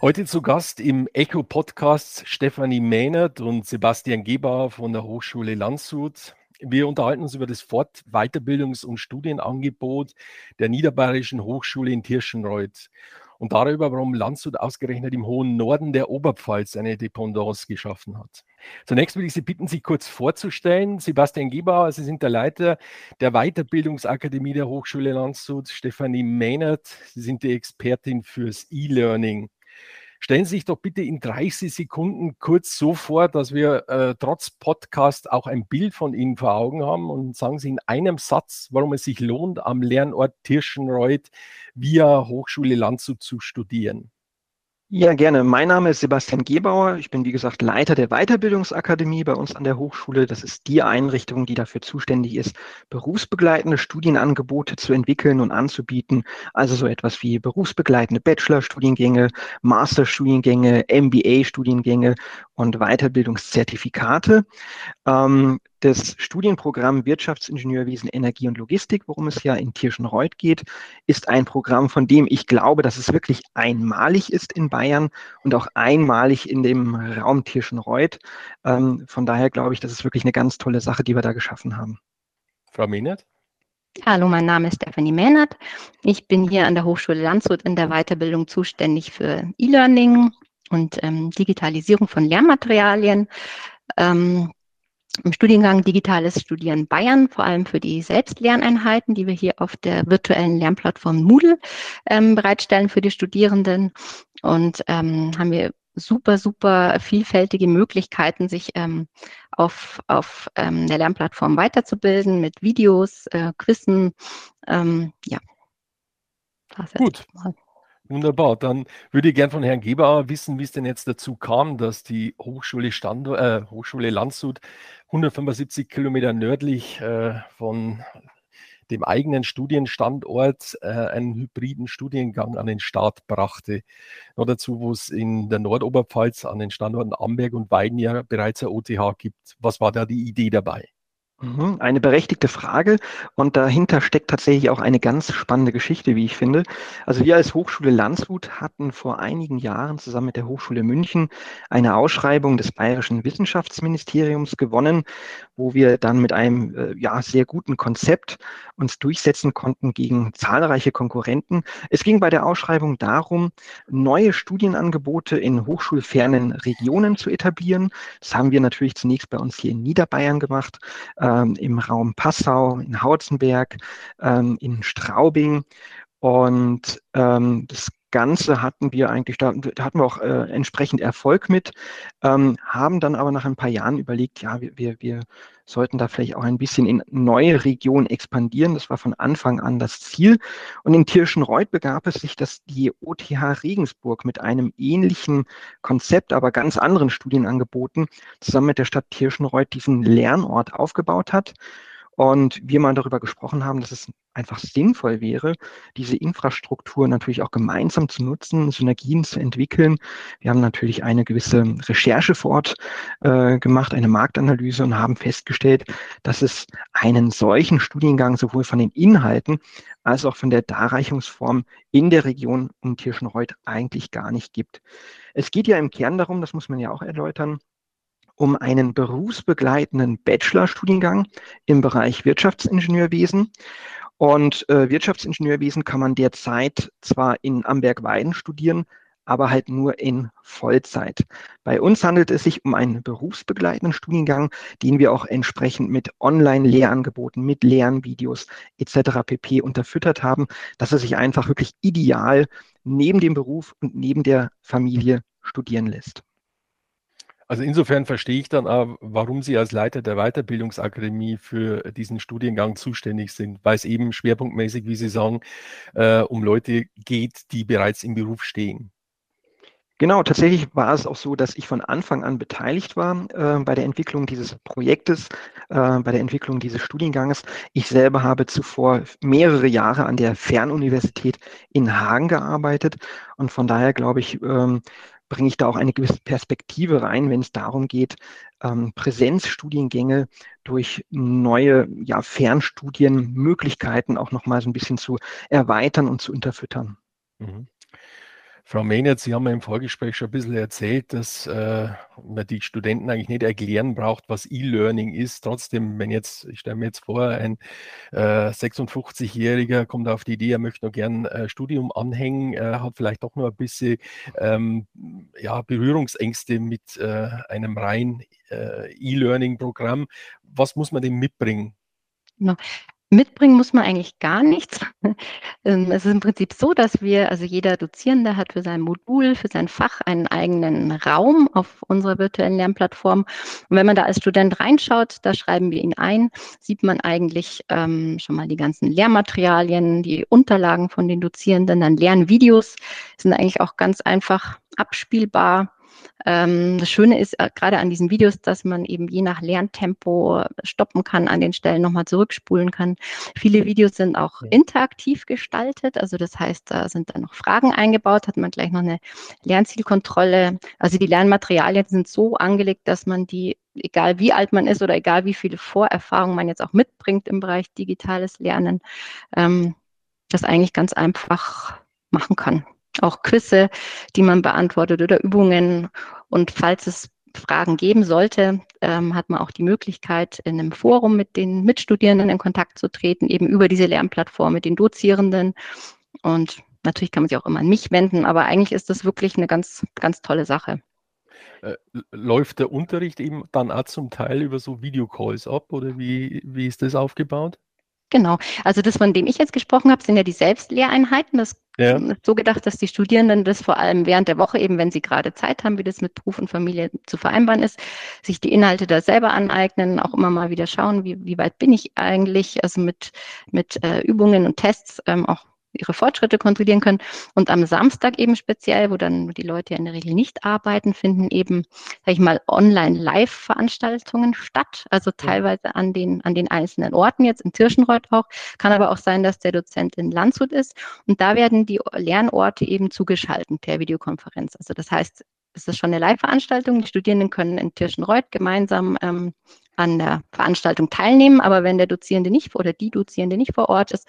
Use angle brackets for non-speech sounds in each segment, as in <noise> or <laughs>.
Heute zu Gast im Echo-Podcast Stefanie Mähnert und Sebastian Gebauer von der Hochschule Landshut. Wir unterhalten uns über das Fort-, Weiterbildungs- und Studienangebot der Niederbayerischen Hochschule in Tirschenreuth und darüber, warum Landshut ausgerechnet im hohen Norden der Oberpfalz eine Dependance geschaffen hat. Zunächst würde ich Sie bitten, sich kurz vorzustellen. Sebastian Gebauer, Sie sind der Leiter der Weiterbildungsakademie der Hochschule Landshut. Stefanie Mähnert, Sie sind die Expertin fürs E-Learning. Stellen Sie sich doch bitte in 30 Sekunden kurz so vor, dass wir äh, trotz Podcast auch ein Bild von Ihnen vor Augen haben und sagen Sie in einem Satz, warum es sich lohnt, am Lernort Tirschenreuth via Hochschule Landshut zu studieren. Ja, gerne. Mein Name ist Sebastian Gebauer. Ich bin, wie gesagt, Leiter der Weiterbildungsakademie bei uns an der Hochschule. Das ist die Einrichtung, die dafür zuständig ist, berufsbegleitende Studienangebote zu entwickeln und anzubieten. Also so etwas wie berufsbegleitende Bachelorstudiengänge, Masterstudiengänge, MBA-Studiengänge und Weiterbildungszertifikate. Ähm, das Studienprogramm Wirtschaftsingenieurwesen, Energie und Logistik, worum es ja in Tirschenreuth geht, ist ein Programm, von dem ich glaube, dass es wirklich einmalig ist in Bayern und auch einmalig in dem Raum Tirschenreuth. Ähm, von daher glaube ich, das ist wirklich eine ganz tolle Sache, die wir da geschaffen haben. Frau Mehnert? Hallo, mein Name ist Stephanie Mehnert. Ich bin hier an der Hochschule Landshut in der Weiterbildung zuständig für E-Learning und ähm, Digitalisierung von Lernmaterialien. Ähm, im Studiengang Digitales Studieren Bayern, vor allem für die Selbstlerneinheiten, die wir hier auf der virtuellen Lernplattform Moodle ähm, bereitstellen für die Studierenden. Und ähm, haben wir super, super vielfältige Möglichkeiten, sich ähm, auf, auf ähm, der Lernplattform weiterzubilden mit Videos, äh, Quizzen. Ähm, ja. Das Gut. Mal. Wunderbar. Dann würde ich gern von Herrn Gebauer wissen, wie es denn jetzt dazu kam, dass die Hochschule, Standort, äh, Hochschule Landshut 175 Kilometer nördlich äh, von dem eigenen Studienstandort äh, einen hybriden Studiengang an den Start brachte. Noch dazu, wo es in der Nordoberpfalz an den Standorten Amberg und Weiden ja bereits ein OTH gibt. Was war da die Idee dabei? Mhm, eine berechtigte Frage und dahinter steckt tatsächlich auch eine ganz spannende Geschichte, wie ich finde. Also wir als Hochschule Landshut hatten vor einigen Jahren zusammen mit der Hochschule München eine Ausschreibung des Bayerischen Wissenschaftsministeriums gewonnen, wo wir dann mit einem äh, ja, sehr guten Konzept uns durchsetzen konnten gegen zahlreiche Konkurrenten. Es ging bei der Ausschreibung darum, neue Studienangebote in hochschulfernen Regionen zu etablieren. Das haben wir natürlich zunächst bei uns hier in Niederbayern gemacht ähm, im Raum Passau, in Hauzenberg, ähm, in Straubing. Und ähm, das Ganze hatten wir eigentlich, da, hatten wir auch äh, entsprechend Erfolg mit, ähm, haben dann aber nach ein paar Jahren überlegt, ja, wir, wir, wir sollten da vielleicht auch ein bisschen in neue Regionen expandieren. Das war von Anfang an das Ziel. Und in Tirschenreuth begab es sich, dass die OTH Regensburg mit einem ähnlichen Konzept, aber ganz anderen Studienangeboten zusammen mit der Stadt Tirschenreuth diesen Lernort aufgebaut hat. Und wir mal darüber gesprochen haben, dass es einfach sinnvoll wäre, diese Infrastruktur natürlich auch gemeinsam zu nutzen, Synergien zu entwickeln. Wir haben natürlich eine gewisse Recherche vor Ort äh, gemacht, eine Marktanalyse und haben festgestellt, dass es einen solchen Studiengang sowohl von den Inhalten als auch von der Darreichungsform in der Region um Tirschenreuth eigentlich gar nicht gibt. Es geht ja im Kern darum, das muss man ja auch erläutern, um einen berufsbegleitenden Bachelorstudiengang im Bereich Wirtschaftsingenieurwesen. Und äh, Wirtschaftsingenieurwesen kann man derzeit zwar in Amberg-Weiden studieren, aber halt nur in Vollzeit. Bei uns handelt es sich um einen berufsbegleitenden Studiengang, den wir auch entsprechend mit Online-Lehrangeboten, mit Lernvideos etc. pp. unterfüttert haben, dass er sich einfach wirklich ideal neben dem Beruf und neben der Familie studieren lässt. Also insofern verstehe ich dann auch, warum Sie als Leiter der Weiterbildungsakademie für diesen Studiengang zuständig sind, weil es eben schwerpunktmäßig, wie Sie sagen, äh, um Leute geht, die bereits im Beruf stehen. Genau, tatsächlich war es auch so, dass ich von Anfang an beteiligt war äh, bei der Entwicklung dieses Projektes, äh, bei der Entwicklung dieses Studienganges. Ich selber habe zuvor mehrere Jahre an der Fernuniversität in Hagen gearbeitet und von daher glaube ich, ähm, bringe ich da auch eine gewisse Perspektive rein, wenn es darum geht, ähm, Präsenzstudiengänge durch neue ja, Fernstudienmöglichkeiten auch nochmal so ein bisschen zu erweitern und zu unterfüttern. Mhm. Frau Mehnert, Sie haben ja im Vorgespräch schon ein bisschen erzählt, dass äh, man die Studenten eigentlich nicht erklären braucht, was E-Learning ist. Trotzdem, wenn jetzt, ich stelle mir jetzt vor, ein äh, 56-Jähriger kommt auf die Idee, er möchte noch gern äh, Studium anhängen, er hat vielleicht doch nur ein bisschen ähm, ja, Berührungsängste mit äh, einem rein äh, E-Learning-Programm. Was muss man dem mitbringen? Mitbringen muss man eigentlich gar nichts. <laughs> Ähm, es ist im Prinzip so, dass wir, also jeder Dozierende hat für sein Modul, für sein Fach einen eigenen Raum auf unserer virtuellen Lernplattform. Und wenn man da als Student reinschaut, da schreiben wir ihn ein, sieht man eigentlich ähm, schon mal die ganzen Lehrmaterialien, die Unterlagen von den Dozierenden, dann Lernvideos sind eigentlich auch ganz einfach abspielbar das Schöne ist äh, gerade an diesen Videos, dass man eben je nach Lerntempo stoppen kann, an den Stellen nochmal zurückspulen kann. Viele Videos sind auch interaktiv gestaltet, also das heißt, da sind dann noch Fragen eingebaut, hat man gleich noch eine Lernzielkontrolle. Also die Lernmaterialien sind so angelegt, dass man die egal wie alt man ist oder egal wie viele Vorerfahrungen man jetzt auch mitbringt im Bereich digitales Lernen, ähm, das eigentlich ganz einfach machen kann auch Quizze, die man beantwortet oder Übungen. Und falls es Fragen geben sollte, ähm, hat man auch die Möglichkeit, in einem Forum mit den Mitstudierenden in Kontakt zu treten, eben über diese Lernplattform mit den Dozierenden. Und natürlich kann man sich auch immer an mich wenden, aber eigentlich ist das wirklich eine ganz, ganz tolle Sache. Äh, läuft der Unterricht eben dann auch zum Teil über so Videocalls ab oder wie, wie ist das aufgebaut? Genau. Also das, von dem ich jetzt gesprochen habe, sind ja die Selbstlehreinheiten. Das ja. ist so gedacht, dass die Studierenden das vor allem während der Woche, eben wenn sie gerade Zeit haben, wie das mit Beruf und Familie zu vereinbaren ist, sich die Inhalte da selber aneignen, auch immer mal wieder schauen, wie, wie weit bin ich eigentlich, also mit, mit äh, Übungen und Tests ähm, auch ihre Fortschritte kontrollieren können. Und am Samstag eben speziell, wo dann die Leute ja in der Regel nicht arbeiten, finden eben, sag ich mal, Online-Live-Veranstaltungen statt. Also teilweise an den, an den einzelnen Orten, jetzt in Tirschenreuth auch. Kann aber auch sein, dass der Dozent in Landshut ist. Und da werden die Lernorte eben zugeschaltet per Videokonferenz. Also das heißt, es ist schon eine Live-Veranstaltung. Die Studierenden können in Tirschenreuth gemeinsam ähm, an der Veranstaltung teilnehmen, aber wenn der Dozierende nicht oder die Dozierende nicht vor Ort ist,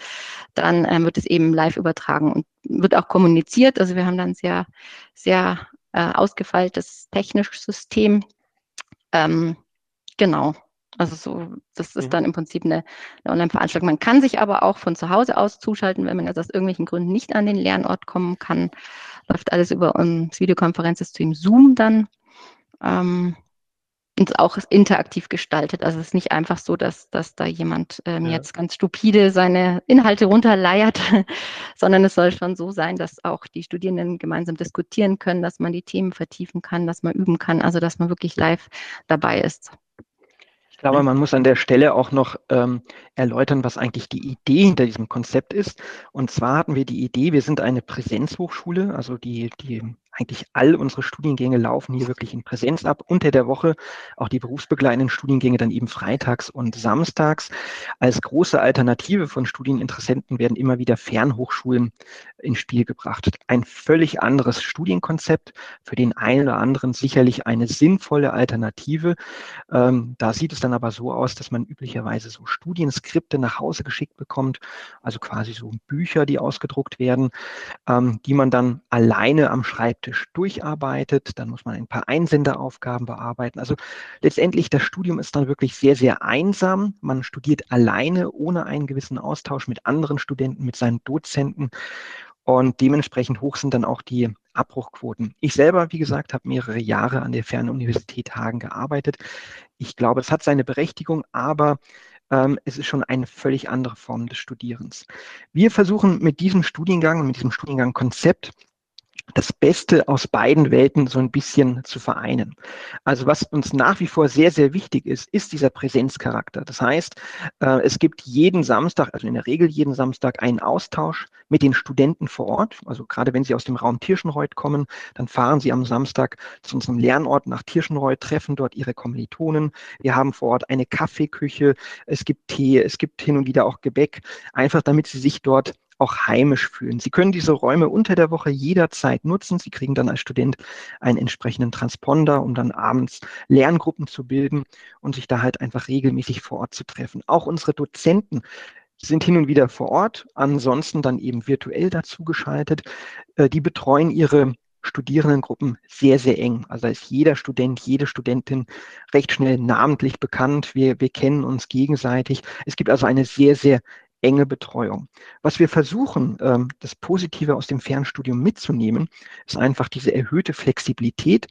dann ähm, wird es eben live übertragen und wird auch kommuniziert. Also wir haben dann sehr, sehr äh, ausgefeiltes technisches System. Ähm, genau. Also so, das ist mhm. dann im Prinzip eine, eine Online-Veranstaltung. Man kann sich aber auch von zu Hause aus zuschalten, wenn man also aus irgendwelchen Gründen nicht an den Lernort kommen kann. Läuft alles über um, das Videokonferenzsystem Zoom dann. Ähm, und auch interaktiv gestaltet. Also es ist nicht einfach so, dass, dass da jemand ähm, ja. jetzt ganz stupide seine Inhalte runterleiert, <laughs> sondern es soll schon so sein, dass auch die Studierenden gemeinsam diskutieren können, dass man die Themen vertiefen kann, dass man üben kann, also dass man wirklich live dabei ist. Ich glaube, man muss an der Stelle auch noch ähm, erläutern, was eigentlich die Idee hinter diesem Konzept ist. Und zwar hatten wir die Idee, wir sind eine Präsenzhochschule, also die, die eigentlich all unsere Studiengänge laufen hier wirklich in Präsenz ab. Unter der Woche auch die berufsbegleitenden Studiengänge dann eben freitags und samstags. Als große Alternative von Studieninteressenten werden immer wieder Fernhochschulen ins Spiel gebracht. Ein völlig anderes Studienkonzept, für den einen oder anderen sicherlich eine sinnvolle Alternative. Ähm, da sieht es dann aber so aus, dass man üblicherweise so Studienskripte nach Hause geschickt bekommt, also quasi so Bücher, die ausgedruckt werden, ähm, die man dann alleine am Schreibtisch praktisch durcharbeitet. Dann muss man ein paar Einsenderaufgaben bearbeiten. Also letztendlich, das Studium ist dann wirklich sehr, sehr einsam. Man studiert alleine, ohne einen gewissen Austausch mit anderen Studenten, mit seinen Dozenten. Und dementsprechend hoch sind dann auch die Abbruchquoten. Ich selber, wie gesagt, habe mehrere Jahre an der Fernuniversität Hagen gearbeitet. Ich glaube, es hat seine Berechtigung, aber ähm, es ist schon eine völlig andere Form des Studierens. Wir versuchen mit diesem Studiengang und mit diesem Studiengangkonzept das Beste aus beiden Welten so ein bisschen zu vereinen. Also was uns nach wie vor sehr, sehr wichtig ist, ist dieser Präsenzcharakter. Das heißt, äh, es gibt jeden Samstag, also in der Regel jeden Samstag einen Austausch mit den Studenten vor Ort. Also gerade wenn sie aus dem Raum Tirschenreuth kommen, dann fahren sie am Samstag zu unserem Lernort nach Tirschenreuth, treffen dort ihre Kommilitonen. Wir haben vor Ort eine Kaffeeküche, es gibt Tee, es gibt hin und wieder auch Gebäck, einfach damit sie sich dort auch heimisch fühlen. Sie können diese Räume unter der Woche jederzeit nutzen. Sie kriegen dann als Student einen entsprechenden Transponder, um dann abends Lerngruppen zu bilden und sich da halt einfach regelmäßig vor Ort zu treffen. Auch unsere Dozenten sind hin und wieder vor Ort, ansonsten dann eben virtuell dazu geschaltet. Äh, die betreuen ihre Studierendengruppen sehr, sehr eng. Also ist jeder Student, jede Studentin recht schnell namentlich bekannt. Wir, wir kennen uns gegenseitig. Es gibt also eine sehr, sehr enge Betreuung. Was wir versuchen, ähm, das Positive aus dem Fernstudium mitzunehmen, ist einfach diese erhöhte Flexibilität,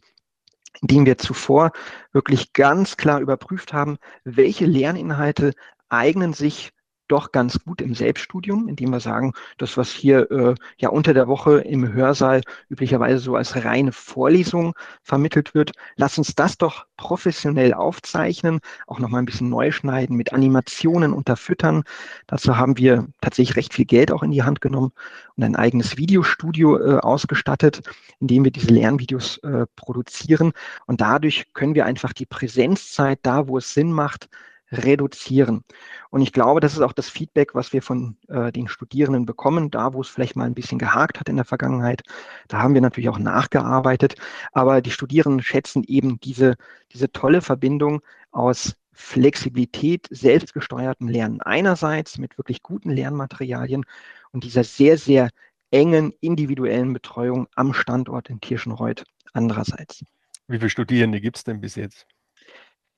indem wir zuvor wirklich ganz klar überprüft haben, welche Lerninhalte eignen sich doch ganz gut im Selbststudium, indem wir sagen, das, was hier äh, ja unter der Woche im Hörsaal üblicherweise so als reine Vorlesung vermittelt wird, lass uns das doch professionell aufzeichnen, auch nochmal ein bisschen neu schneiden, mit Animationen unterfüttern. Dazu haben wir tatsächlich recht viel Geld auch in die Hand genommen und ein eigenes Videostudio äh, ausgestattet, in dem wir diese Lernvideos äh, produzieren. Und dadurch können wir einfach die Präsenzzeit da, wo es Sinn macht, reduzieren. Und ich glaube, das ist auch das Feedback, was wir von äh, den Studierenden bekommen, da wo es vielleicht mal ein bisschen gehakt hat in der Vergangenheit. Da haben wir natürlich auch nachgearbeitet. Aber die Studierenden schätzen eben diese, diese tolle Verbindung aus Flexibilität, selbstgesteuertem Lernen einerseits mit wirklich guten Lernmaterialien und dieser sehr, sehr engen individuellen Betreuung am Standort in Tirschenreuth andererseits. Wie viele Studierende gibt es denn bis jetzt?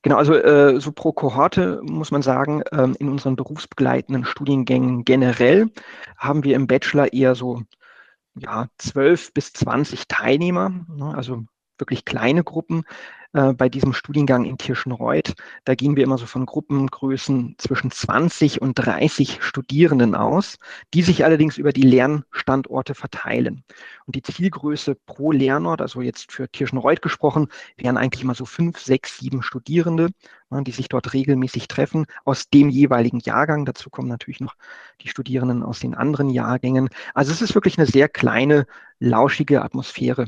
Genau, also äh, so pro Kohorte muss man sagen, ähm, in unseren berufsbegleitenden Studiengängen generell haben wir im Bachelor eher so ja, 12 bis 20 Teilnehmer, ne, also wirklich kleine Gruppen äh, bei diesem Studiengang in Tirschenreuth. Da gehen wir immer so von Gruppengrößen zwischen 20 und 30 Studierenden aus, die sich allerdings über die Lernstandorte verteilen. Und die Zielgröße pro Lernort, also jetzt für Tirschenreuth gesprochen, wären eigentlich immer so fünf, sechs, sieben Studierende, ne, die sich dort regelmäßig treffen aus dem jeweiligen Jahrgang. Dazu kommen natürlich noch die Studierenden aus den anderen Jahrgängen. Also es ist wirklich eine sehr kleine, lauschige Atmosphäre,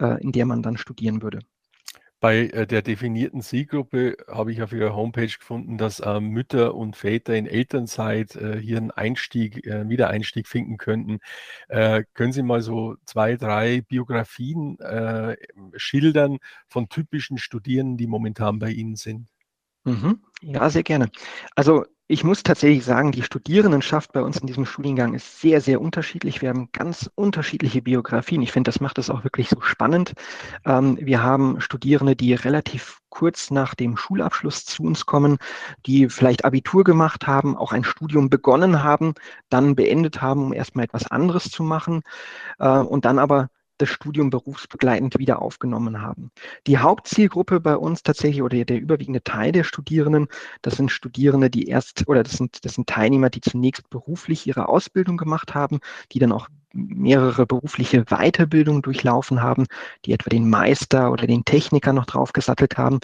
äh, in der man dann studieren würde. Bei äh, der definierten Zielgruppe habe ich auf Ihrer Homepage gefunden, dass äh, Mütter und Väter in Elternzeit äh, hier einen Einstieg, äh, Wiedereinstieg finden könnten. Äh, können Sie mal so zwei, drei Biografien äh, schildern von typischen Studierenden, die momentan bei Ihnen sind? Mhm. Ja, sehr gerne. Also ich muss tatsächlich sagen, die Studierendenschaft bei uns in diesem Studiengang ist sehr, sehr unterschiedlich. Wir haben ganz unterschiedliche Biografien. Ich finde, das macht es auch wirklich so spannend. Ähm, wir haben Studierende, die relativ kurz nach dem Schulabschluss zu uns kommen, die vielleicht Abitur gemacht haben, auch ein Studium begonnen haben, dann beendet haben, um erstmal etwas anderes zu machen äh, und dann aber das Studium berufsbegleitend wieder aufgenommen haben. Die Hauptzielgruppe bei uns tatsächlich oder der überwiegende Teil der Studierenden, das sind Studierende, die erst oder das sind, das sind Teilnehmer, die zunächst beruflich ihre Ausbildung gemacht haben, die dann auch mehrere berufliche Weiterbildungen durchlaufen haben, die etwa den Meister oder den Techniker noch draufgesattelt haben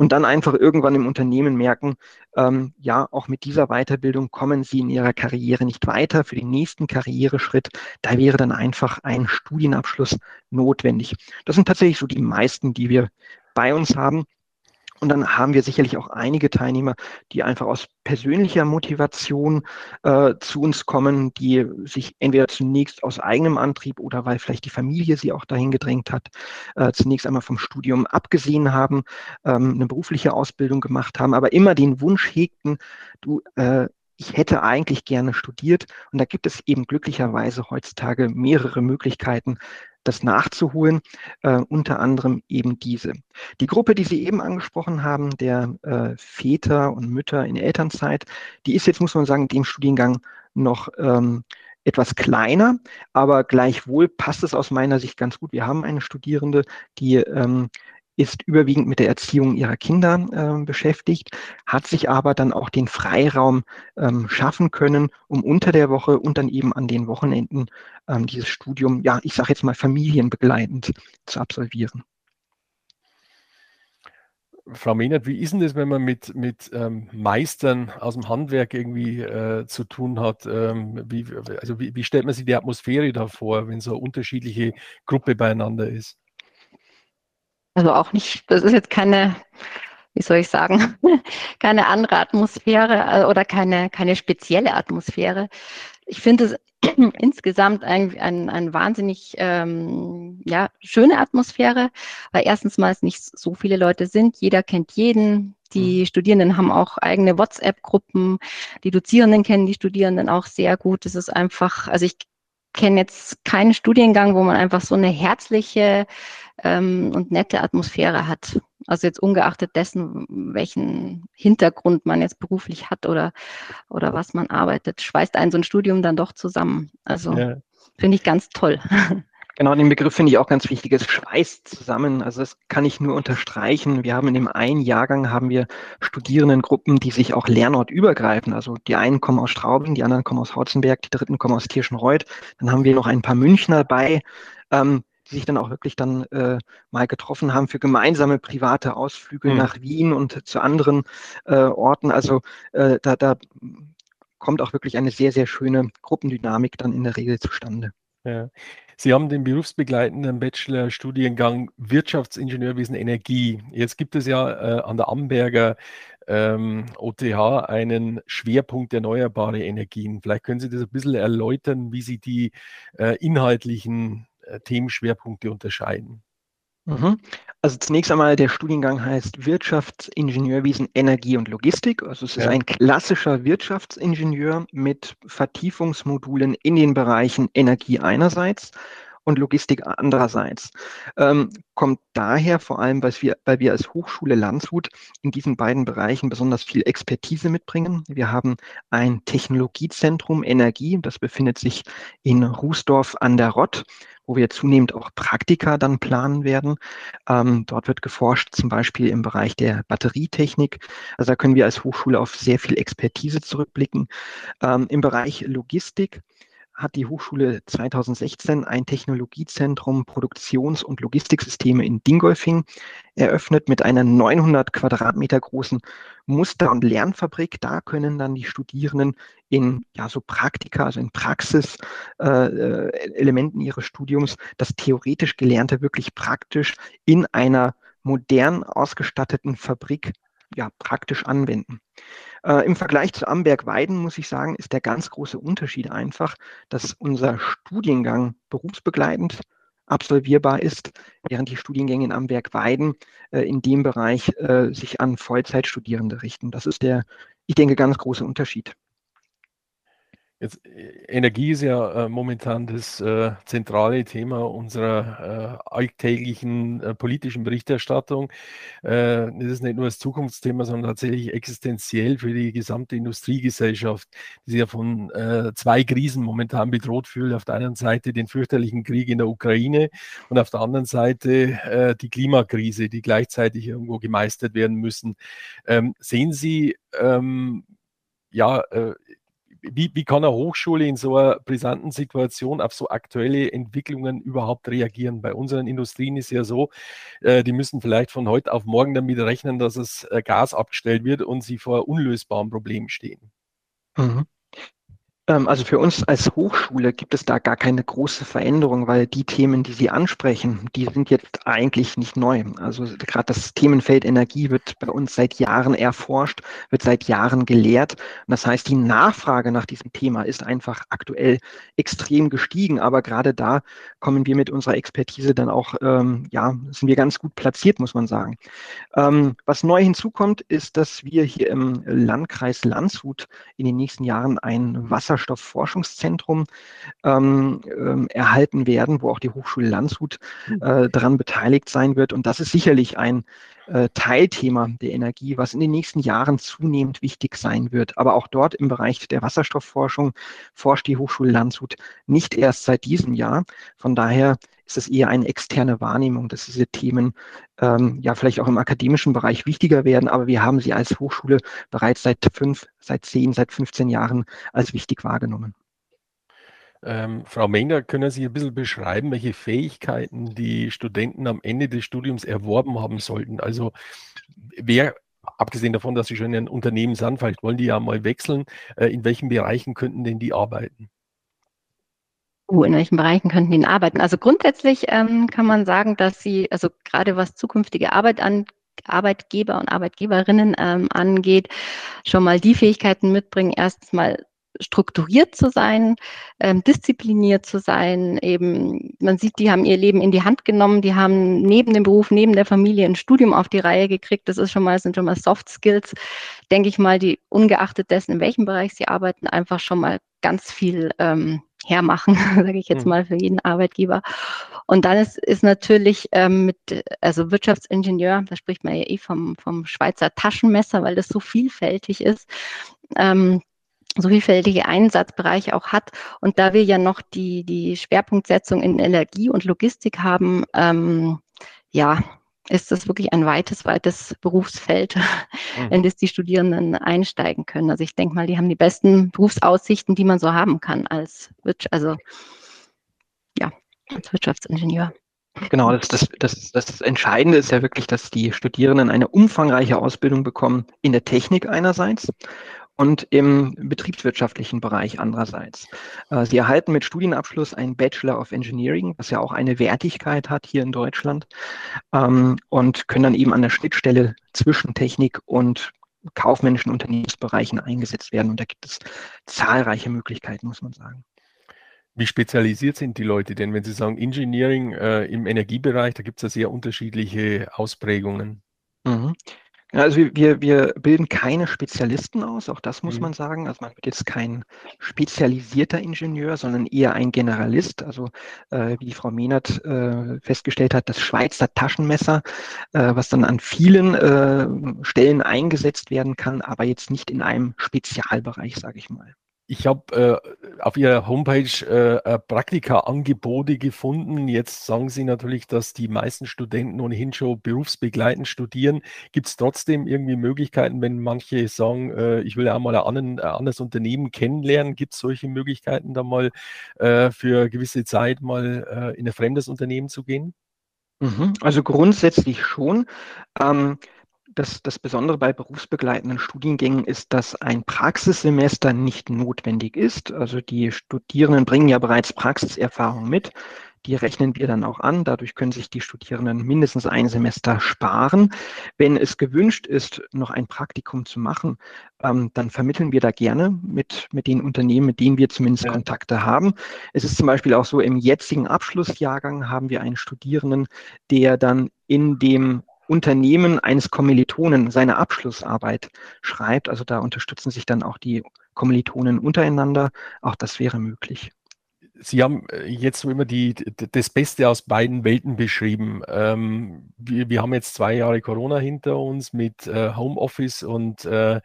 und dann einfach irgendwann im Unternehmen merken, ähm, ja, auch mit dieser Weiterbildung kommen sie in ihrer Karriere nicht weiter. Für den nächsten Karriereschritt, da wäre dann einfach ein Studienabschluss notwendig. Das sind tatsächlich so die meisten, die wir bei uns haben. Und dann haben wir sicherlich auch einige Teilnehmer, die einfach aus persönlicher Motivation äh, zu uns kommen, die sich entweder zunächst aus eigenem Antrieb oder weil vielleicht die Familie sie auch dahin gedrängt hat, äh, zunächst einmal vom Studium abgesehen haben, ähm, eine berufliche Ausbildung gemacht haben, aber immer den Wunsch hegten, du, äh, ich hätte eigentlich gerne studiert. Und da gibt es eben glücklicherweise heutzutage mehrere Möglichkeiten, das nachzuholen, äh, unter anderem eben diese. Die Gruppe, die Sie eben angesprochen haben, der äh, Väter und Mütter in Elternzeit, die ist jetzt, muss man sagen, dem Studiengang noch ähm, etwas kleiner, aber gleichwohl passt es aus meiner Sicht ganz gut. Wir haben eine Studierende, die ähm, ist überwiegend mit der Erziehung ihrer Kinder äh, beschäftigt, hat sich aber dann auch den Freiraum ähm, schaffen können, um unter der Woche und dann eben an den Wochenenden ähm, dieses Studium, ja, ich sage jetzt mal familienbegleitend zu absolvieren. Frau Mehnert, wie ist denn das, wenn man mit, mit ähm, Meistern aus dem Handwerk irgendwie äh, zu tun hat? Ähm, wie, also wie, wie, stellt man sich die Atmosphäre da vor, wenn so eine unterschiedliche Gruppe beieinander ist? Also auch nicht, das ist jetzt keine, wie soll ich sagen, <laughs> keine andere Atmosphäre äh, oder keine, keine spezielle Atmosphäre. Ich finde es <clears throat> insgesamt ein, ein, ein wahnsinnig ähm, ja, schöne Atmosphäre, weil erstens mal es nicht so viele Leute sind, jeder kennt jeden. Die mhm. Studierenden haben auch eigene WhatsApp-Gruppen. Die Dozierenden kennen die Studierenden auch sehr gut. Es ist einfach, also ich kenne jetzt keinen Studiengang, wo man einfach so eine herzliche ähm, und nette Atmosphäre hat. Also jetzt ungeachtet dessen, welchen Hintergrund man jetzt beruflich hat oder, oder was man arbeitet, schweißt ein so ein Studium dann doch zusammen. Also ja. finde ich ganz toll. <laughs> Genau, den Begriff finde ich auch ganz wichtig. Es schweißt zusammen. Also das kann ich nur unterstreichen. Wir haben in dem einen Jahrgang haben wir Studierendengruppen, die sich auch lernortübergreifen. Also die einen kommen aus Straubing, die anderen kommen aus Hauzenberg, die dritten kommen aus Tirschenreuth. Dann haben wir noch ein paar Münchner bei. Ähm, die sich dann auch wirklich dann äh, mal getroffen haben für gemeinsame private Ausflüge mhm. nach Wien und zu anderen äh, Orten. Also äh, da, da kommt auch wirklich eine sehr, sehr schöne Gruppendynamik dann in der Regel zustande. Ja. Sie haben den berufsbegleitenden Bachelorstudiengang Wirtschaftsingenieurwesen Energie. Jetzt gibt es ja äh, an der Amberger ähm, OTH einen Schwerpunkt erneuerbare Energien. Vielleicht können Sie das ein bisschen erläutern, wie Sie die äh, inhaltlichen äh, Themenschwerpunkte unterscheiden? Mhm. Also zunächst einmal, der Studiengang heißt Wirtschaftsingenieurwesen, Energie und Logistik. Also es ist ja. ein klassischer Wirtschaftsingenieur mit Vertiefungsmodulen in den Bereichen Energie einerseits und Logistik andererseits. Ähm, kommt daher vor allem, weil wir, weil wir als Hochschule Landshut in diesen beiden Bereichen besonders viel Expertise mitbringen. Wir haben ein Technologiezentrum Energie, das befindet sich in Rußdorf an der Rott wo wir zunehmend auch Praktika dann planen werden. Ähm, dort wird geforscht, zum Beispiel im Bereich der Batterietechnik. Also da können wir als Hochschule auf sehr viel Expertise zurückblicken. Ähm, Im Bereich Logistik hat die Hochschule 2016 ein Technologiezentrum Produktions- und Logistiksysteme in Dingolfing eröffnet mit einer 900 Quadratmeter großen Muster- und Lernfabrik. Da können dann die Studierenden in ja so Praktika, also in Praxiselementen äh, ihres Studiums, das theoretisch Gelernte wirklich praktisch in einer modern ausgestatteten Fabrik ja, praktisch anwenden. Äh, Im Vergleich zu Amberg-Weiden muss ich sagen, ist der ganz große Unterschied einfach, dass unser Studiengang berufsbegleitend absolvierbar ist, während die Studiengänge in Amberg-Weiden äh, in dem Bereich äh, sich an Vollzeitstudierende richten. Das ist der, ich denke, ganz große Unterschied. Jetzt, äh, Energie ist ja äh, momentan das äh, zentrale Thema unserer äh, alltäglichen äh, politischen Berichterstattung. Äh, das ist nicht nur das Zukunftsthema, sondern tatsächlich existenziell für die gesamte Industriegesellschaft, die sich ja von zwei Krisen momentan bedroht fühlt. Auf der einen Seite den fürchterlichen Krieg in der Ukraine und auf der anderen Seite die Klimakrise, die gleichzeitig irgendwo gemeistert werden müssen. Ähm, sehen Sie, ähm, ja, wie, wie kann eine Hochschule in so einer brisanten Situation auf so aktuelle Entwicklungen überhaupt reagieren? Bei unseren Industrien ist ja so, äh, die müssen vielleicht von heute auf morgen damit rechnen, dass das äh, Gas abgestellt wird und sie vor unlösbaren Problemen stehen. Mhm. Ähm, also für uns als Hochschule gibt es da gar keine große Veränderung, weil die Themen, die Sie ansprechen, die sind jetzt eigentlich nicht neu. Also gerade das Themenfeld Energie wird bei uns seit Jahren erforscht, wird seit Jahren gelehrt. Und das heißt, die Nachfrage nach diesem Thema ist einfach aktuell extrem gestiegen. Aber gerade da kommen wir mit unserer Expertise dann auch, ähm, ja, sind wir ganz gut platziert, muss man sagen. Ähm, was neu hinzukommt, ist, dass wir hier im Landkreis Landshut in den nächsten Jahren ein Wasser Wasserstoffforschungszentrum ähm, ähm, erhalten werden, wo auch die Hochschule Landshut hm. äh, daran beteiligt sein wird. Und das ist sicherlich ein Teilthema der Energie, was in den nächsten Jahren zunehmend wichtig sein wird. Aber auch dort im Bereich der Wasserstoffforschung forscht die Hochschule Landshut nicht erst seit diesem Jahr. Von daher ist es eher eine externe Wahrnehmung, dass diese Themen ähm, ja vielleicht auch im akademischen Bereich wichtiger werden, aber wir haben sie als Hochschule bereits seit fünf, seit zehn, seit 15 Jahren als wichtig wahrgenommen. Ähm, Frau Menger, können Sie ein bisschen beschreiben, welche Fähigkeiten die Studenten am Ende des Studiums erworben haben sollten? Also wer, abgesehen davon, dass Sie schon in ein Unternehmen sind, vielleicht wollen die ja mal wechseln, äh, in welchen Bereichen könnten denn die arbeiten? Uh, in welchen Bereichen könnten die arbeiten? Also grundsätzlich ähm, kann man sagen, dass sie, also gerade was zukünftige Arbeit an, Arbeitgeber und Arbeitgeberinnen ähm, angeht, schon mal die Fähigkeiten mitbringen, erstens mal strukturiert zu sein, ähm, diszipliniert zu sein. Eben, man sieht, die haben ihr Leben in die Hand genommen, die haben neben dem Beruf, neben der Familie ein Studium auf die Reihe gekriegt. Das ist schon mal, sind schon mal Soft Skills, denke ich mal, die ungeachtet dessen, in welchem Bereich sie arbeiten, einfach schon mal ganz viel ähm, hermachen, <laughs> sage ich jetzt hm. mal für jeden Arbeitgeber. Und dann ist, ist natürlich ähm, mit, also Wirtschaftsingenieur, da spricht man ja eh vom, vom Schweizer Taschenmesser, weil das so vielfältig ist. Ähm, so vielfältige Einsatzbereiche auch hat. Und da wir ja noch die, die Schwerpunktsetzung in Energie und Logistik haben, ähm, ja, ist das wirklich ein weites, weites Berufsfeld, mhm. <laughs> in das die Studierenden einsteigen können. Also ich denke mal, die haben die besten Berufsaussichten, die man so haben kann als, also, ja, als Wirtschaftsingenieur. Genau, das, das, das, das Entscheidende ist ja wirklich, dass die Studierenden eine umfangreiche Ausbildung bekommen in der Technik einerseits und im betriebswirtschaftlichen Bereich andererseits. Äh, sie erhalten mit Studienabschluss einen Bachelor of Engineering, was ja auch eine Wertigkeit hat hier in Deutschland ähm, und können dann eben an der Schnittstelle zwischen Technik und kaufmännischen Unternehmensbereichen eingesetzt werden. Und da gibt es zahlreiche Möglichkeiten, muss man sagen. Wie spezialisiert sind die Leute denn, wenn Sie sagen Engineering äh, im Energiebereich, da gibt es ja sehr unterschiedliche Ausprägungen. Mhm. Also wir, wir bilden keine Spezialisten aus, auch das muss mhm. man sagen. Also man wird jetzt kein spezialisierter Ingenieur, sondern eher ein Generalist. Also äh, wie die Frau Mehnert äh, festgestellt hat, das Schweizer Taschenmesser, äh, was dann an vielen äh, Stellen eingesetzt werden kann, aber jetzt nicht in einem Spezialbereich, sage ich mal. Ich habe äh, auf Ihrer Homepage äh, Praktika-Angebote gefunden. Jetzt sagen Sie natürlich, dass die meisten Studenten ohnehin schon berufsbegleitend studieren. Gibt es trotzdem irgendwie Möglichkeiten, wenn manche sagen, äh, ich will ja mal ein, ein anderes Unternehmen kennenlernen? Gibt es solche Möglichkeiten, da mal äh, für gewisse Zeit mal äh, in ein fremdes Unternehmen zu gehen? Mhm. Also grundsätzlich schon. Ähm, das, das Besondere bei berufsbegleitenden Studiengängen ist, dass ein Praxissemester nicht notwendig ist. Also die Studierenden bringen ja bereits Praxiserfahrung mit. Die rechnen wir dann auch an. Dadurch können sich die Studierenden mindestens ein Semester sparen. Wenn es gewünscht ist, noch ein Praktikum zu machen, ähm, dann vermitteln wir da gerne mit, mit den Unternehmen, mit denen wir zumindest ja. Kontakte haben. Es ist zum Beispiel auch so, im jetzigen Abschlussjahrgang haben wir einen Studierenden, der dann in dem Unternehmen eines Kommilitonen seine Abschlussarbeit schreibt. Also da unterstützen sich dann auch die Kommilitonen untereinander. Auch das wäre möglich. Sie haben äh, jetzt immer die, das Beste aus beiden Welten beschrieben. Ähm, wir, wir, haben jetzt zwei Jahre Corona hinter uns mit äh, Homeoffice und äh,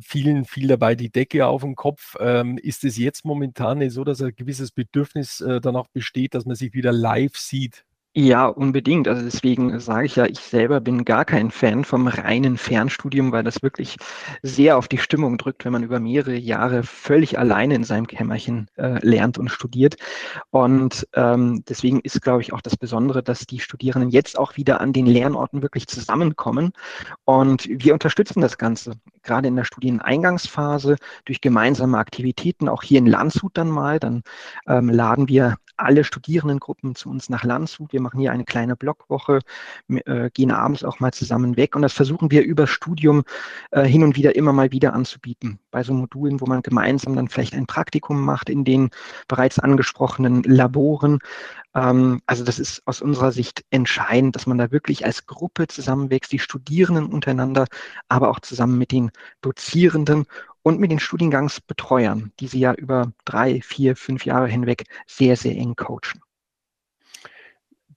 vielen, viel dabei die Decke auf dem Kopf. Ähm, ist es jetzt momentan so, dass ein gewisses Bedürfnis äh, danach besteht, dass man sich wieder live sieht? Ja, unbedingt. Also deswegen sage ich ja, ich selber bin gar kein Fan vom reinen Fernstudium, weil das wirklich sehr auf die Stimmung drückt, wenn man über mehrere Jahre völlig alleine in seinem Kämmerchen äh, lernt und studiert. Und ähm, deswegen ist, glaube ich, auch das Besondere, dass die Studierenden jetzt auch wieder an den Lernorten wirklich zusammenkommen. Und wir unterstützen das Ganze, gerade in der Studieneingangsphase, durch gemeinsame Aktivitäten, auch hier in Landshut dann mal. Dann ähm, laden wir alle Studierendengruppen zu uns nach Landshut. Wir machen hier eine kleine Blockwoche, äh, gehen abends auch mal zusammen weg und das versuchen wir über Studium äh, hin und wieder immer mal wieder anzubieten. Bei so Modulen, wo man gemeinsam dann vielleicht ein Praktikum macht in den bereits angesprochenen Laboren. Ähm, also das ist aus unserer Sicht entscheidend, dass man da wirklich als Gruppe zusammenwächst, die Studierenden untereinander, aber auch zusammen mit den Dozierenden und mit den Studiengangsbetreuern, die sie ja über drei, vier, fünf Jahre hinweg sehr, sehr eng coachen.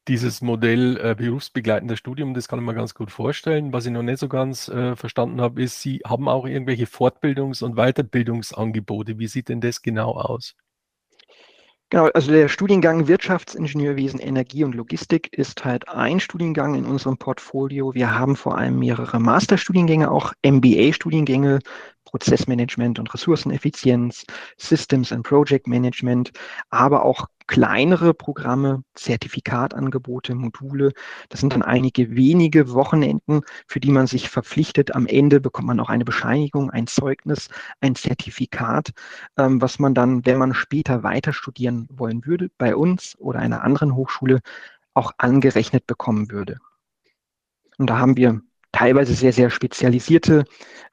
Dieses Modell äh, berufsbegleitendes Studium, das kann ich mir ganz gut vorstellen. Was ich noch nicht so ganz äh, verstanden habe, ist, Sie haben auch irgendwelche Fortbildungs- und Weiterbildungsangebote. Wie sieht denn das genau aus? Genau, also der Studiengang Wirtschaftsingenieurwesen, Energie und Logistik ist halt ein Studiengang in unserem Portfolio. Wir haben vor allem mehrere Masterstudiengänge, auch MBA-Studiengänge Prozessmanagement und Ressourceneffizienz, Systems and Project Management, aber auch kleinere Programme, Zertifikatangebote, Module. Das sind dann einige wenige Wochenenden, für die man sich verpflichtet. Am Ende bekommt man auch eine Bescheinigung, ein Zeugnis, ein Zertifikat, ähm, was man dann, wenn man später weiter studieren wollen würde, bei uns oder einer anderen Hochschule auch angerechnet bekommen würde. Und da haben wir teilweise sehr, sehr spezialisierte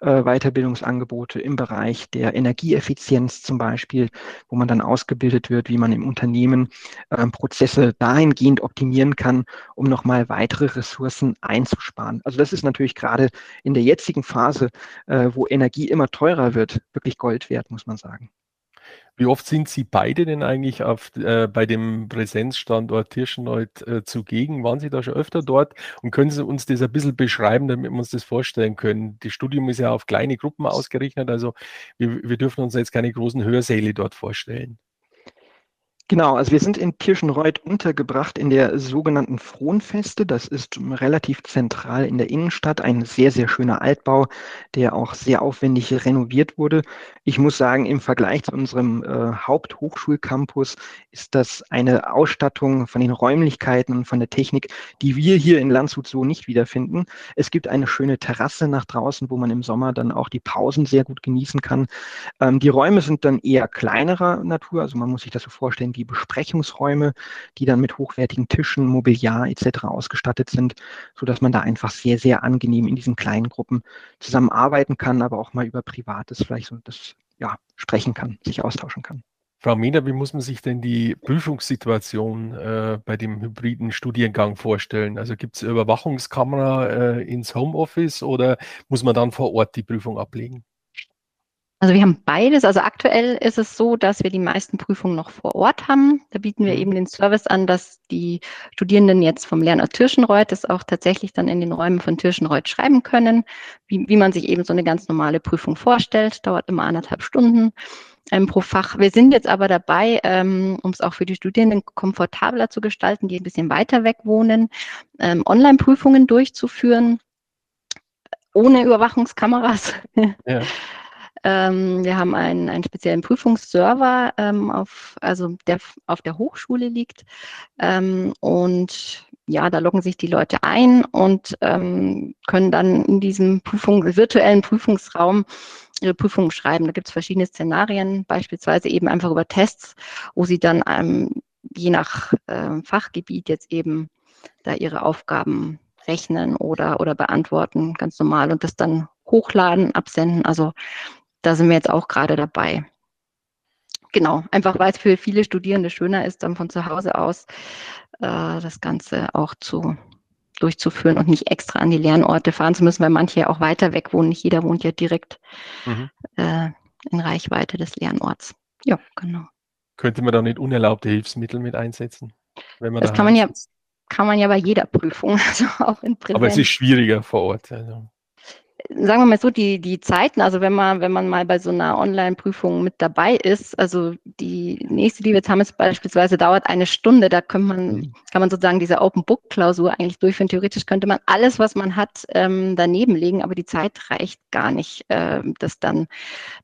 äh, Weiterbildungsangebote im Bereich der Energieeffizienz zum Beispiel, wo man dann ausgebildet wird, wie man im Unternehmen äh, Prozesse dahingehend optimieren kann, um nochmal weitere Ressourcen einzusparen. Also das ist natürlich gerade in der jetzigen Phase, äh, wo Energie immer teurer wird, wirklich Gold wert, muss man sagen. Wie oft sind Sie beide denn eigentlich auf, äh, bei dem Präsenzstandort Tirschenreuth äh, zugegen? Waren Sie da schon öfter dort? Und können Sie uns das ein bisschen beschreiben, damit wir uns das vorstellen können? Das Studium ist ja auf kleine Gruppen ausgerichtet, also wir, wir dürfen uns jetzt keine großen Hörsäle dort vorstellen. Genau, also wir sind in Kirchenreuth untergebracht in der sogenannten Frohnfeste. Das ist relativ zentral in der Innenstadt, ein sehr, sehr schöner Altbau, der auch sehr aufwendig renoviert wurde. Ich muss sagen, im Vergleich zu unserem äh, Haupthochschulcampus ist das eine Ausstattung von den Räumlichkeiten und von der Technik, die wir hier in Landshut so nicht wiederfinden. Es gibt eine schöne Terrasse nach draußen, wo man im Sommer dann auch die Pausen sehr gut genießen kann. Ähm, die Räume sind dann eher kleinerer Natur, also man muss sich das so vorstellen, die Besprechungsräume, die dann mit hochwertigen Tischen, Mobiliar etc. ausgestattet sind, so dass man da einfach sehr, sehr angenehm in diesen kleinen Gruppen zusammenarbeiten kann, aber auch mal über Privates vielleicht so das ja, sprechen kann, sich austauschen kann. Frau Mehner, wie muss man sich denn die Prüfungssituation äh, bei dem hybriden Studiengang vorstellen? Also gibt es Überwachungskamera äh, ins Homeoffice oder muss man dann vor Ort die Prüfung ablegen? Also wir haben beides. Also aktuell ist es so, dass wir die meisten Prüfungen noch vor Ort haben. Da bieten wir mhm. eben den Service an, dass die Studierenden jetzt vom Lernort Tirschenreuth das auch tatsächlich dann in den Räumen von Tirschenreuth schreiben können, wie, wie man sich eben so eine ganz normale Prüfung vorstellt. Dauert immer anderthalb Stunden ähm, pro Fach. Wir sind jetzt aber dabei, ähm, um es auch für die Studierenden komfortabler zu gestalten, die ein bisschen weiter weg wohnen, ähm, Online-Prüfungen durchzuführen ohne Überwachungskameras. Ja. <laughs> Ähm, wir haben einen, einen speziellen Prüfungsserver, ähm, auf, also der auf der Hochschule liegt. Ähm, und ja, da loggen sich die Leute ein und ähm, können dann in diesem Prüfung, virtuellen Prüfungsraum ihre Prüfungen schreiben. Da gibt es verschiedene Szenarien, beispielsweise eben einfach über Tests, wo sie dann ähm, je nach äh, Fachgebiet jetzt eben da ihre Aufgaben rechnen oder, oder beantworten, ganz normal und das dann hochladen, absenden. Also da sind wir jetzt auch gerade dabei. Genau, einfach weil es für viele Studierende schöner ist, dann von zu Hause aus äh, das Ganze auch zu durchzuführen und nicht extra an die Lernorte fahren zu müssen, weil manche ja auch weiter weg wohnen. Nicht jeder wohnt ja direkt mhm. äh, in Reichweite des Lernorts. Ja, genau. Könnte man da nicht unerlaubte Hilfsmittel mit einsetzen? Wenn man das kann man ja kann man ja bei jeder Prüfung, <laughs> also auch in Präsenz. Aber es ist schwieriger vor Ort. Also sagen wir mal so, die, die Zeiten, also wenn man, wenn man mal bei so einer Online-Prüfung mit dabei ist, also die nächste, die wir jetzt haben, ist beispielsweise dauert eine Stunde, da kann man, mhm. kann man sozusagen diese Open-Book-Klausur eigentlich durchführen. Theoretisch könnte man alles, was man hat, ähm, daneben legen, aber die Zeit reicht gar nicht, äh, das dann,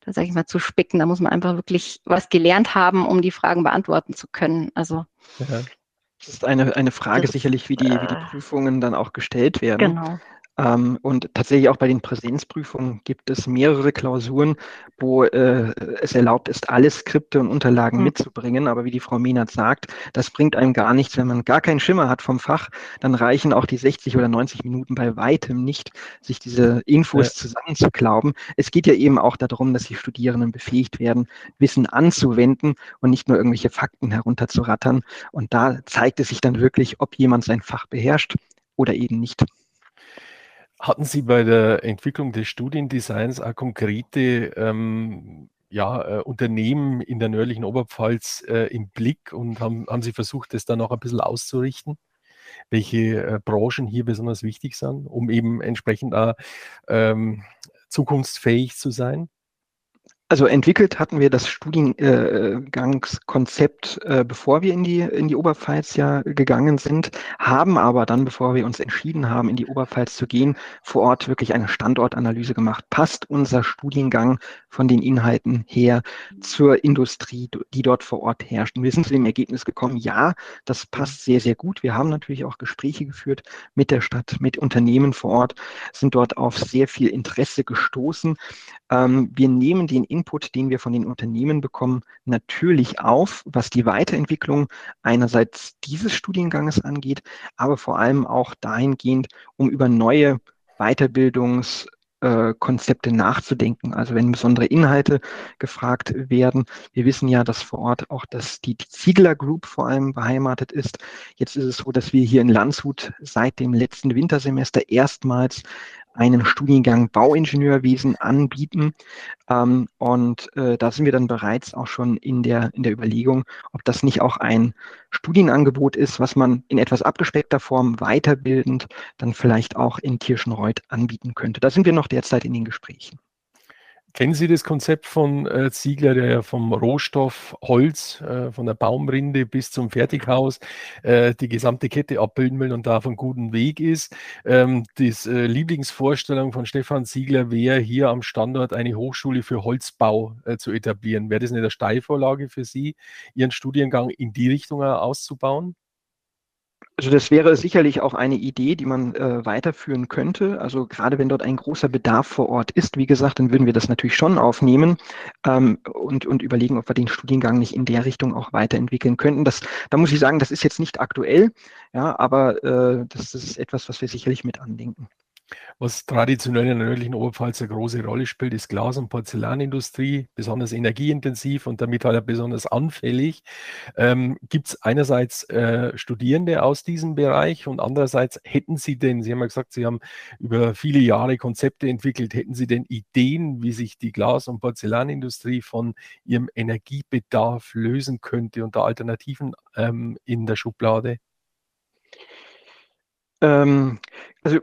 da sage ich mal, zu spicken. Da muss man einfach wirklich was gelernt haben, um die Fragen beantworten zu können. Also ja. Das ist eine, eine Frage das, sicherlich, wie die, wie die äh, Prüfungen dann auch gestellt werden. Genau. Ähm, und tatsächlich auch bei den Präsenzprüfungen gibt es mehrere Klausuren, wo äh, es erlaubt ist, alle Skripte und Unterlagen mhm. mitzubringen. Aber wie die Frau Mehnert sagt, das bringt einem gar nichts, wenn man gar keinen Schimmer hat vom Fach. Dann reichen auch die 60 oder 90 Minuten bei weitem nicht, sich diese Infos ja. zusammenzuklauben. Es geht ja eben auch darum, dass die Studierenden befähigt werden, Wissen anzuwenden und nicht nur irgendwelche Fakten herunterzurattern. Und da zeigt es sich dann wirklich, ob jemand sein Fach beherrscht oder eben nicht. Hatten Sie bei der Entwicklung des Studiendesigns auch konkrete ähm, ja, äh, Unternehmen in der nördlichen Oberpfalz äh, im Blick und haben, haben Sie versucht, das dann auch ein bisschen auszurichten? Welche äh, Branchen hier besonders wichtig sind, um eben entsprechend auch ähm, zukunftsfähig zu sein? Also entwickelt hatten wir das Studiengangskonzept, äh, bevor wir in die, in die Oberpfalz ja gegangen sind, haben aber dann, bevor wir uns entschieden haben, in die Oberpfalz zu gehen, vor Ort wirklich eine Standortanalyse gemacht. Passt unser Studiengang von den Inhalten her zur Industrie, die dort vor Ort herrscht? Und wir sind zu dem Ergebnis gekommen, ja, das passt sehr, sehr gut. Wir haben natürlich auch Gespräche geführt mit der Stadt, mit Unternehmen vor Ort, sind dort auf sehr viel Interesse gestoßen. Ähm, wir nehmen den Input, den wir von den Unternehmen bekommen, natürlich auf, was die Weiterentwicklung einerseits dieses Studienganges angeht, aber vor allem auch dahingehend, um über neue Weiterbildungs- äh, Konzepte nachzudenken. Also wenn besondere Inhalte gefragt werden. Wir wissen ja, dass vor Ort auch das, die, die Ziegler Group vor allem beheimatet ist. Jetzt ist es so, dass wir hier in Landshut seit dem letzten Wintersemester erstmals einen Studiengang Bauingenieurwesen anbieten. Ähm, und äh, da sind wir dann bereits auch schon in der, in der Überlegung, ob das nicht auch ein Studienangebot ist, was man in etwas abgespeckter Form weiterbildend dann vielleicht auch in Tirschenreuth anbieten könnte. Da sind wir noch derzeit in den Gesprächen. Kennen Sie das Konzept von äh, Ziegler, der ja vom Rohstoff Holz, äh, von der Baumrinde bis zum Fertighaus äh, die gesamte Kette abbilden will und da auf einem guten Weg ist? Ähm, die äh, Lieblingsvorstellung von Stefan Ziegler wäre, hier am Standort eine Hochschule für Holzbau äh, zu etablieren. Wäre das eine Steilvorlage für Sie, Ihren Studiengang in die Richtung auszubauen? Also das wäre sicherlich auch eine Idee, die man äh, weiterführen könnte. Also gerade wenn dort ein großer Bedarf vor Ort ist, wie gesagt, dann würden wir das natürlich schon aufnehmen ähm, und, und überlegen, ob wir den Studiengang nicht in der Richtung auch weiterentwickeln könnten. Das, da muss ich sagen, das ist jetzt nicht aktuell, ja, aber äh, das, ist etwas, was wir sicherlich mit andenken. Was traditionell in der nördlichen Oberpfalz eine große Rolle spielt, ist Glas- und Porzellanindustrie, besonders energieintensiv und damit halt besonders anfällig. Ähm, Gibt es einerseits äh, Studierende aus diesem Bereich und andererseits hätten Sie denn, Sie haben ja gesagt, Sie haben über viele Jahre Konzepte entwickelt, hätten Sie denn Ideen, wie sich die Glas- und Porzellanindustrie von ihrem Energiebedarf lösen könnte und da Alternativen ähm, in der Schublade? Ähm, also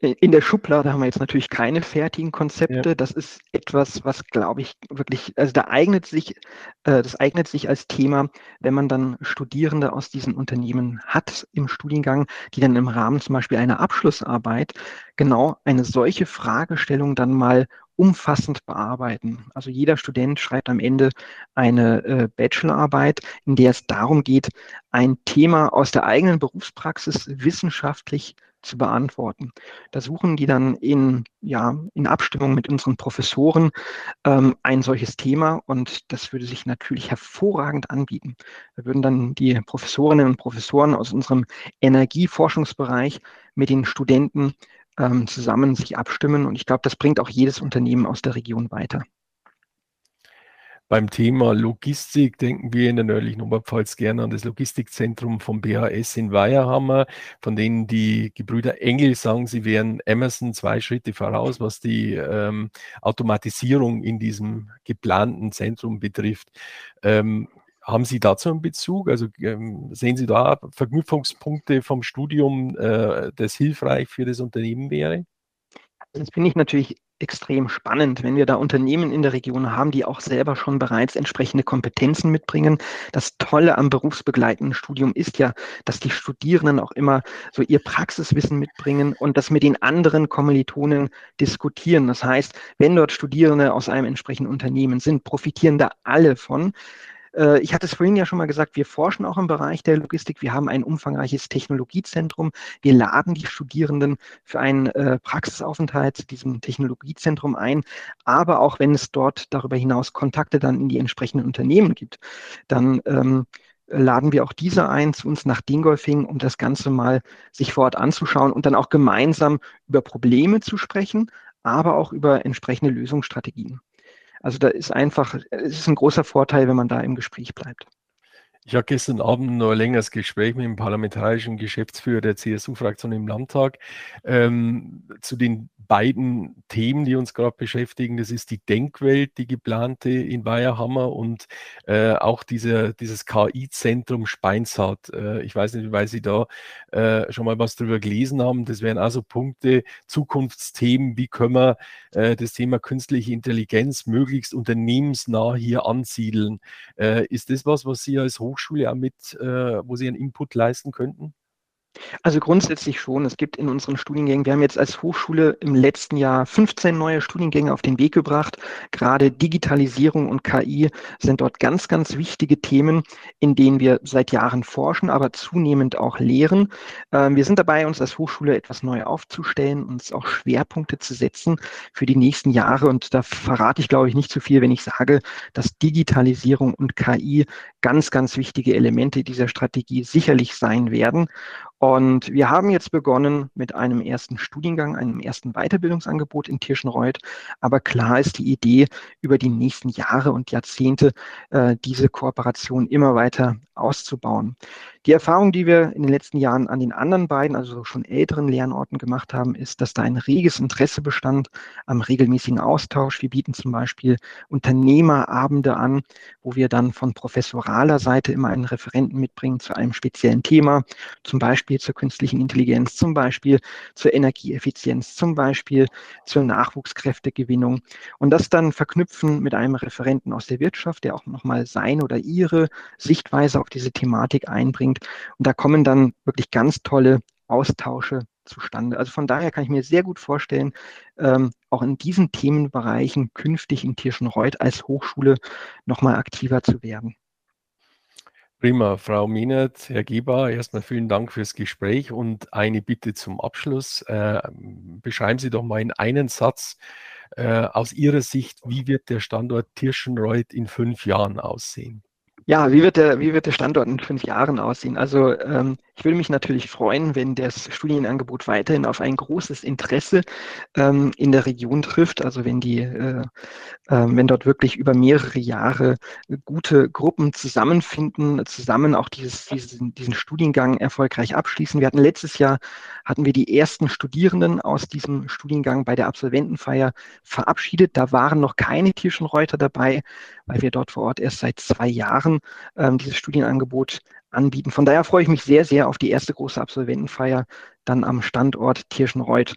in der Schublade haben wir jetzt natürlich keine fertigen Konzepte. Ja. Das ist etwas, was glaube ich wirklich, also da eignet sich, äh, das eignet sich als Thema, wenn man dann Studierende aus diesen Unternehmen hat im Studiengang, die dann im Rahmen zum Beispiel einer Abschlussarbeit genau eine solche Fragestellung dann mal umfassend bearbeiten. Also jeder Student schreibt am Ende eine äh, Bachelorarbeit, in der es darum geht, ein Thema aus der eigenen Berufspraxis wissenschaftlich zu beantworten. Da suchen die dann in, ja, in Abstimmung mit unseren Professoren ähm, ein solches Thema und das würde sich natürlich hervorragend anbieten. Da würden dann die Professorinnen und Professoren aus unserem Energieforschungsbereich mit den Studenten ähm, zusammen sich abstimmen. Und ich glaube, das bringt auch jedes Unternehmen aus der Region weiter. Beim Thema Logistik denken wir in der nördlichen Oberpfalz gerne an das Logistikzentrum vom BHS in Weierhammer, von denen die Gebrüder Engel sagen, sie wären Emerson zwei Schritte voraus, was die ähm, Automatisierung in diesem geplanten Zentrum betrifft. Ähm, haben Sie dazu einen Bezug? Also ähm, sehen Sie da Verknüpfungspunkte vom Studium, äh, das hilfreich für das Unternehmen wäre? Das finde ich natürlich extrem spannend, wenn wir da Unternehmen in der Region haben, die auch selber schon bereits entsprechende Kompetenzen mitbringen. Das Tolle am berufsbegleitenden Studium ist ja, dass die Studierenden auch immer so ihr Praxiswissen mitbringen und das mit den anderen Kommilitonen diskutieren. Das heißt, wenn dort Studierende aus einem entsprechenden Unternehmen sind, profitieren da alle von. Äh, ich hatte es vorhin ja schon mal gesagt, wir forschen auch im Bereich der Logistik. Wir haben ein umfangreiches Technologiezentrum. Wir laden die Studierenden für einen äh, Praxisaufenthalt zu diesem Technologiezentrum ein. Aber auch wenn es dort darüber hinaus Kontakte dann in die entsprechenden Unternehmen gibt, dann ähm, laden wir auch diese ein zu uns nach Dingolfing, um das Ganze mal sich vor Ort anzuschauen und dann auch gemeinsam über Probleme zu sprechen, aber auch über entsprechende Lösungsstrategien. Also da ist einfach, es ist ein großer Vorteil, wenn man da im Gespräch bleibt. Ich hatte gestern Abend noch ein längeres Gespräch mit dem parlamentarischen Geschäftsführer der CSU-Fraktion im Landtag ähm, zu den beiden Themen, die uns gerade beschäftigen. Das ist die Denkwelt, die geplante in Weierhammer und äh, auch diese, dieses KI-Zentrum Speinsart. Äh, ich weiß nicht, weil Sie da äh, schon mal was drüber gelesen haben. Das wären also Punkte, Zukunftsthemen. Wie können wir äh, das Thema künstliche Intelligenz möglichst unternehmensnah hier ansiedeln? Äh, ist das was, was Sie als Hochschule auch mit, äh, wo Sie einen Input leisten könnten? Also grundsätzlich schon. Es gibt in unseren Studiengängen, wir haben jetzt als Hochschule im letzten Jahr 15 neue Studiengänge auf den Weg gebracht. Gerade Digitalisierung und KI sind dort ganz, ganz wichtige Themen, in denen wir seit Jahren forschen, aber zunehmend auch lehren. Ähm, wir sind dabei, uns als Hochschule etwas neu aufzustellen, uns auch Schwerpunkte zu setzen für die nächsten Jahre. Und da verrate ich, glaube ich, nicht zu viel, wenn ich sage, dass Digitalisierung und KI ganz, ganz wichtige Elemente dieser Strategie sicherlich sein werden. Und wir haben jetzt begonnen mit einem ersten Studiengang, einem ersten Weiterbildungsangebot in Tirschenreuth. Aber klar ist die Idee, über die nächsten Jahre und Jahrzehnte äh, diese Kooperation immer weiter auszubauen. Die Erfahrung, die wir in den letzten Jahren an den anderen beiden, also schon älteren Lernorten gemacht haben, ist, dass da ein reges Interesse bestand am regelmäßigen Austausch. Wir bieten zum Beispiel Unternehmerabende an, wo wir dann von professoraler Seite immer einen Referenten mitbringen zu einem speziellen Thema, zum Beispiel zur künstlichen Intelligenz, zum Beispiel zur Energieeffizienz, zum Beispiel zur Nachwuchskräftegewinnung und das dann verknüpfen mit einem Referenten aus der Wirtschaft, der auch nochmal sein oder ihre Sichtweise auf diese Thematik einbringt bringt. Und da kommen dann wirklich ganz tolle Austausche zustande. Also von daher kann ich mir sehr gut vorstellen, ähm, auch in diesen Themenbereichen künftig in Tirschenreuth als Hochschule nochmal aktiver zu werden. Prima, Frau Minert, Herr Geber, erstmal vielen Dank fürs Gespräch und eine Bitte zum Abschluss. Äh, beschreiben Sie doch mal in einen Satz äh, aus Ihrer Sicht, wie wird der Standort Tirschenreuth in fünf Jahren aussehen? Ja, wie wird der, wie wird der Standort in fünf Jahren aussehen? Also ähm, ich würde mich natürlich freuen, wenn das Studienangebot weiterhin auf ein großes Interesse ähm, in der Region trifft. Also wenn die, äh, äh, wenn dort wirklich über mehrere Jahre gute Gruppen zusammenfinden, zusammen auch dieses, diesen, diesen Studiengang erfolgreich abschließen. Wir hatten letztes Jahr hatten wir die ersten Studierenden aus diesem Studiengang bei der Absolventenfeier verabschiedet. Da waren noch keine Tierschenreuter dabei, weil wir dort vor Ort erst seit zwei Jahren ähm, dieses Studienangebot anbieten. Von daher freue ich mich sehr, sehr auf die erste große Absolventenfeier dann am Standort Tirschenreuth.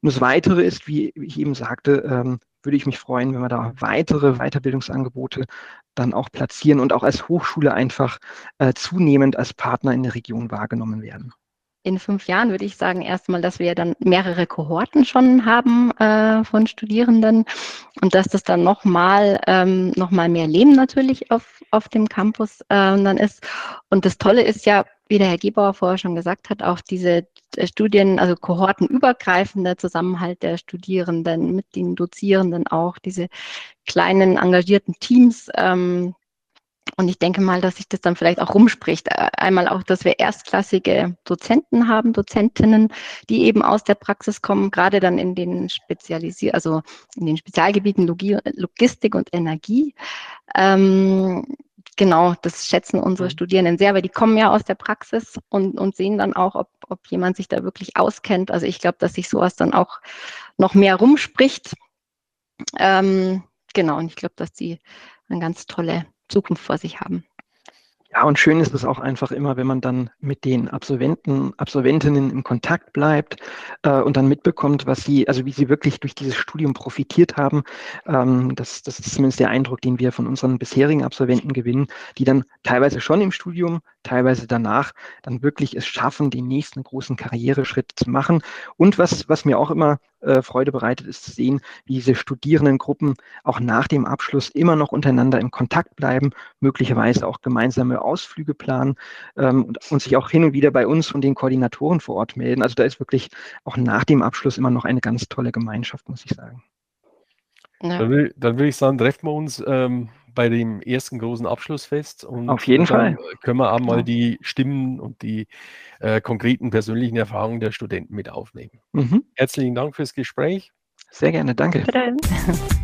Und das Weitere ist, wie ich eben sagte, ähm, würde ich mich freuen, wenn wir da weitere Weiterbildungsangebote dann auch platzieren und auch als Hochschule einfach äh, zunehmend als Partner in der Region wahrgenommen werden in fünf Jahren würde ich sagen erstmal, dass wir dann mehrere Kohorten schon haben äh, von Studierenden und dass das dann nochmal ähm, noch mehr Leben natürlich auf, auf dem Campus äh, dann ist. Und das Tolle ist ja, wie der Herr Gebauer vorher schon gesagt hat, auch diese äh, Studien, also kohortenübergreifende Zusammenhalt der Studierenden mit den Dozierenden auch, diese kleinen engagierten Teams, ähm, und ich denke mal, dass sich das dann vielleicht auch rumspricht. Äh, einmal auch, dass wir erstklassige Dozenten haben, Dozentinnen, die eben aus der Praxis kommen, gerade dann in den Spezialisier also in den Spezialgebieten Logi Logistik und Energie. Ähm, genau, das schätzen unsere mhm. Studierenden sehr, weil die kommen ja aus der Praxis und, und sehen dann auch, ob, ob jemand sich da wirklich auskennt. Also ich glaube, dass sich sowas dann auch noch mehr rumspricht. Ähm, genau, und ich glaube, dass die eine ganz tolle Zukunft vor sich haben. Ja, und schön ist es auch einfach immer, wenn man dann mit den Absolventen, Absolventinnen im Kontakt bleibt äh, und dann mitbekommt, was sie, also wie sie wirklich durch dieses Studium profitiert haben. Ähm, das, das ist zumindest der Eindruck, den wir von unseren bisherigen Absolventen gewinnen, die dann teilweise schon im Studium, teilweise danach dann wirklich es schaffen, den nächsten großen Karriereschritt zu machen. Und was, was mir auch immer äh, Freude bereitet, ist zu sehen, wie diese Studierendengruppen auch nach dem Abschluss immer noch untereinander im Kontakt bleiben, möglicherweise auch gemeinsame Ausflüge planen ähm, und, und sich auch hin und wieder bei uns und den Koordinatoren vor Ort melden. Also da ist wirklich auch nach dem Abschluss immer noch eine ganz tolle Gemeinschaft, muss ich sagen. Ja. Dann, will, dann will ich sagen, treffen wir uns ähm, bei dem ersten großen Abschlussfest. Und Auf jeden Fall. Können wir auch mal ja. die Stimmen und die äh, konkreten persönlichen Erfahrungen der Studenten mit aufnehmen. Mhm. Herzlichen Dank fürs Gespräch. Sehr gerne, danke. <laughs>